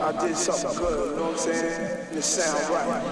I did something good, you know what I'm saying? And it sound right.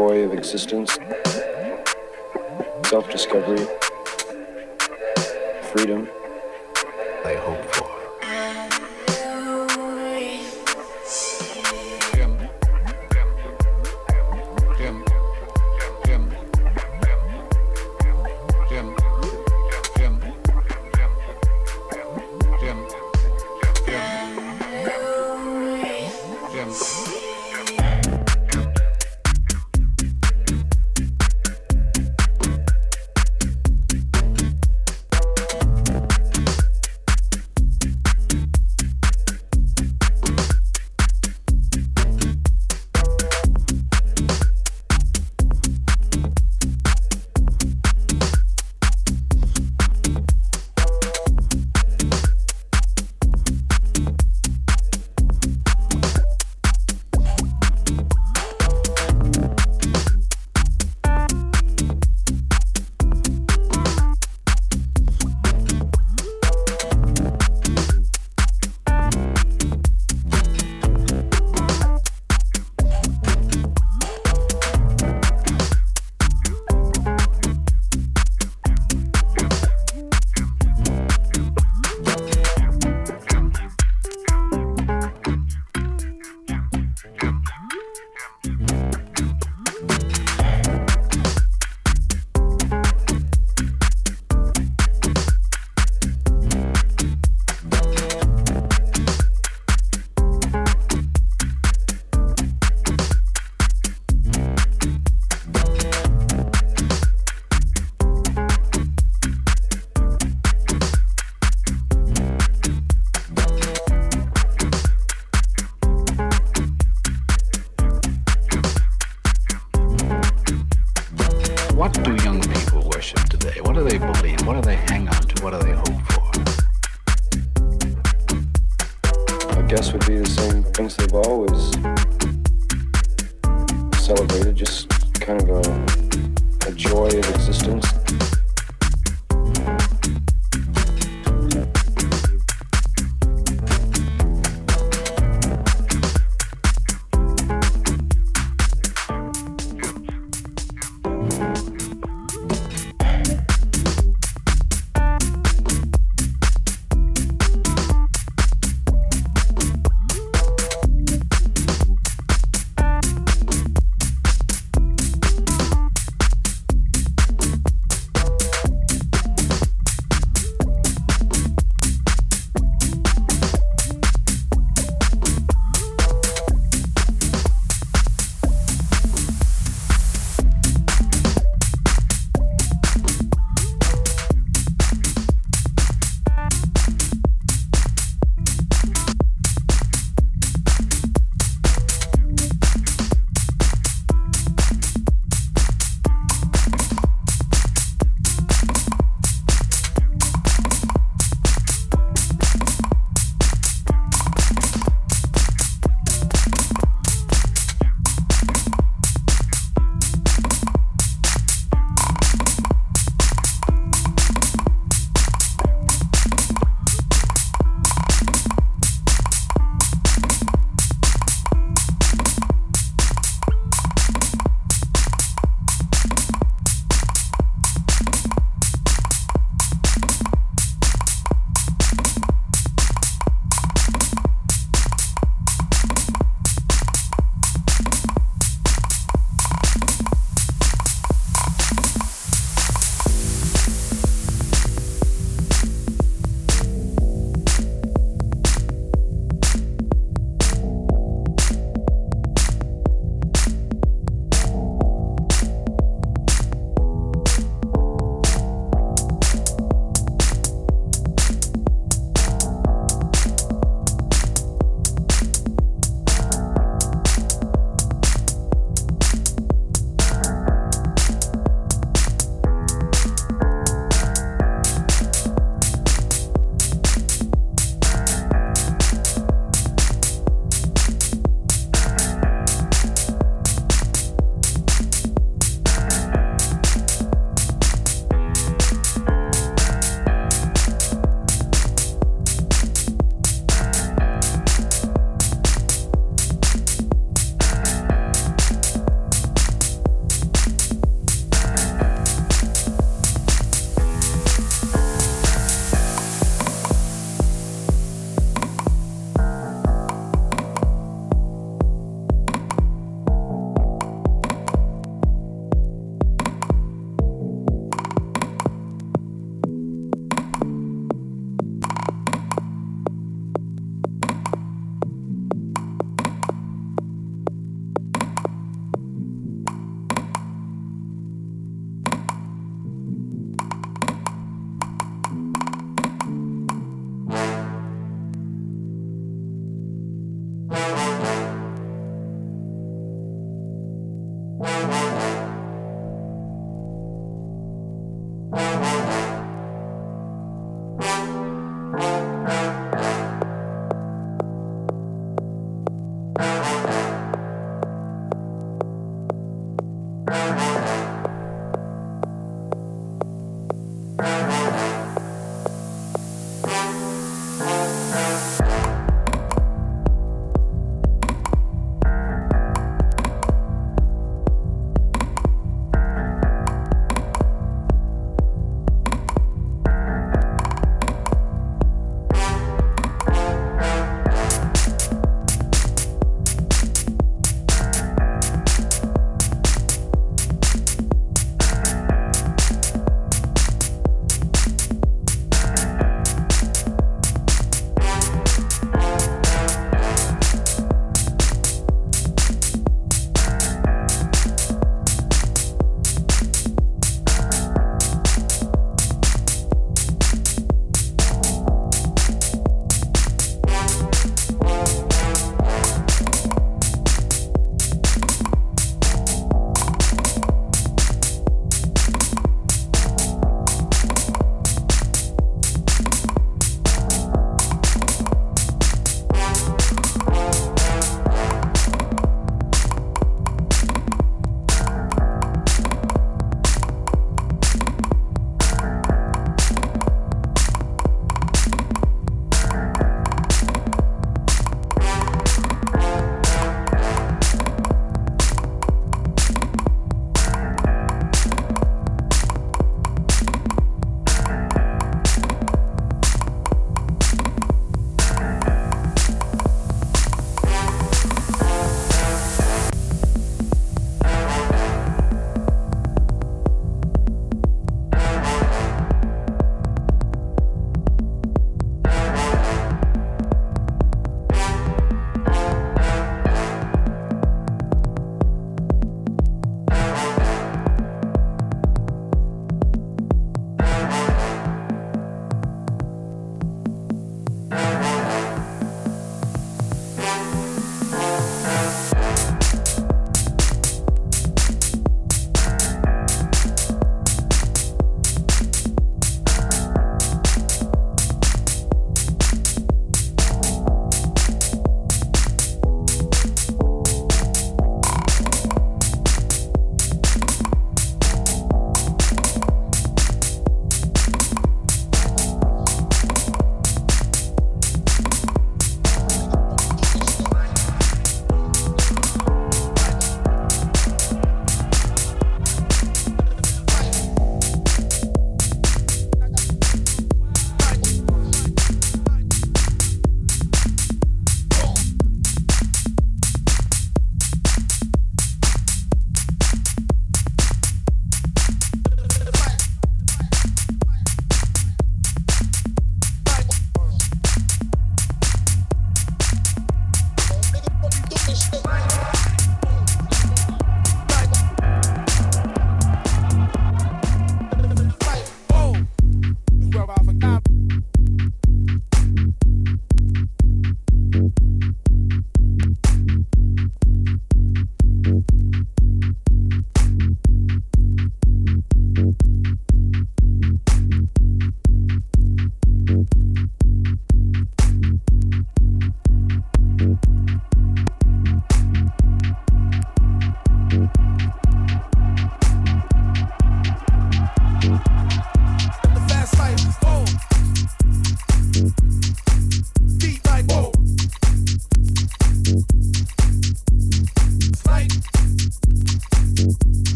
Joy of existence, self discovery, freedom.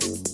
life.